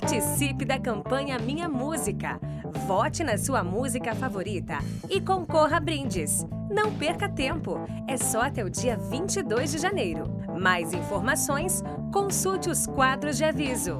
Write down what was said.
Participe da campanha Minha Música. Vote na sua música favorita e concorra a brindes. Não perca tempo, é só até o dia 22 de janeiro. Mais informações, consulte os quadros de aviso.